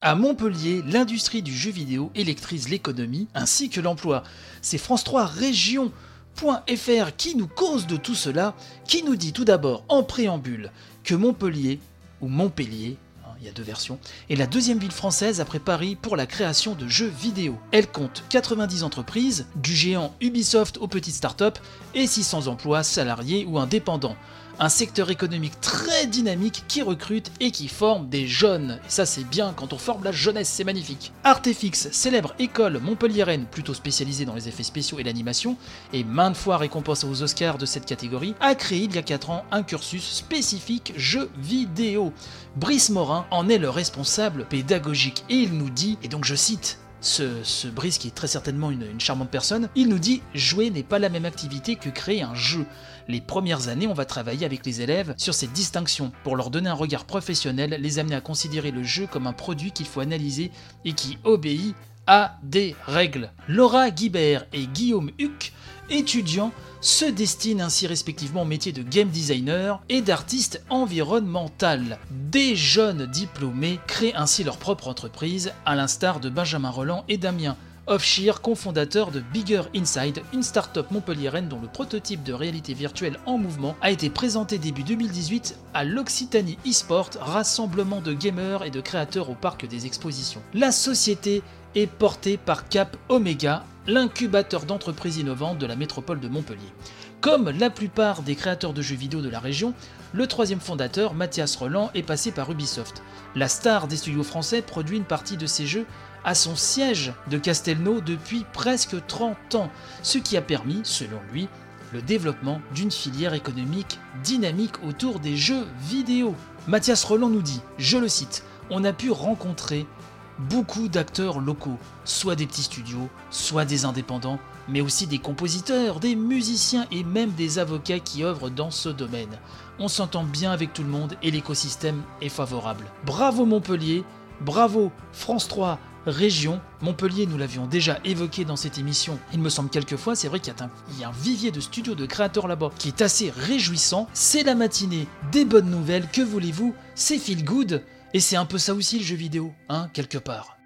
À Montpellier, l'industrie du jeu vidéo électrise l'économie ainsi que l'emploi. C'est France 3 Région.fr qui nous cause de tout cela, qui nous dit tout d'abord en préambule que Montpellier, ou Montpellier, hein, il y a deux versions, est la deuxième ville française après Paris pour la création de jeux vidéo. Elle compte 90 entreprises, du géant Ubisoft aux petites startups, et 600 emplois salariés ou indépendants un secteur économique très dynamique qui recrute et qui forme des jeunes. Et ça c'est bien, quand on forme la jeunesse, c'est magnifique. Artefix, célèbre école montpelliéraine plutôt spécialisée dans les effets spéciaux et l'animation, et maintes fois récompensée aux Oscars de cette catégorie, a créé il y a 4 ans un cursus spécifique jeux vidéo. Brice Morin en est le responsable pédagogique et il nous dit, et donc je cite, ce, Brice, qui est très certainement une, une, charmante personne, il nous dit jouer n'est pas la même activité que créer un jeu. Les premières années, on va travailler avec les élèves sur cette distinction pour leur donner un regard professionnel, les amener à considérer le jeu comme un produit qu'il faut analyser et qui obéit à des règles. Laura Guibert et Guillaume Huck, étudiants, se destinent ainsi respectivement au métier de game designer et d'artiste environnemental. Des jeunes diplômés créent ainsi leur propre entreprise, à l'instar de Benjamin Roland et Damien, Offshire, cofondateur de Bigger Inside, une start-up montpelliéraine dont le prototype de réalité virtuelle en mouvement a été présenté début 2018 à l'Occitanie eSport, rassemblement de gamers et de créateurs au parc des expositions. La société est portée par Cap Omega, l'incubateur d'entreprises innovantes de la métropole de Montpellier. Comme la plupart des créateurs de jeux vidéo de la région, le troisième fondateur, Mathias Roland, est passé par Ubisoft. La star des studios français produit une partie de ses jeux à son siège de Castelnau depuis presque 30 ans, ce qui a permis, selon lui, le développement d'une filière économique dynamique autour des jeux vidéo. Mathias Roland nous dit, je le cite, on a pu rencontrer beaucoup d'acteurs locaux, soit des petits studios, soit des indépendants, mais aussi des compositeurs, des musiciens et même des avocats qui œuvrent dans ce domaine. On s'entend bien avec tout le monde et l'écosystème est favorable. Bravo Montpellier, bravo France 3, région. Montpellier, nous l'avions déjà évoqué dans cette émission, il me semble quelques fois, c'est vrai qu'il y, a un vivier de studios de créateurs là-bas qui est assez réjouissant. C'est la matinée des bonnes nouvelles, que voulez-vous? C'est feel good, et c'est un peu ça aussi le jeu vidéo, hein, quelque part.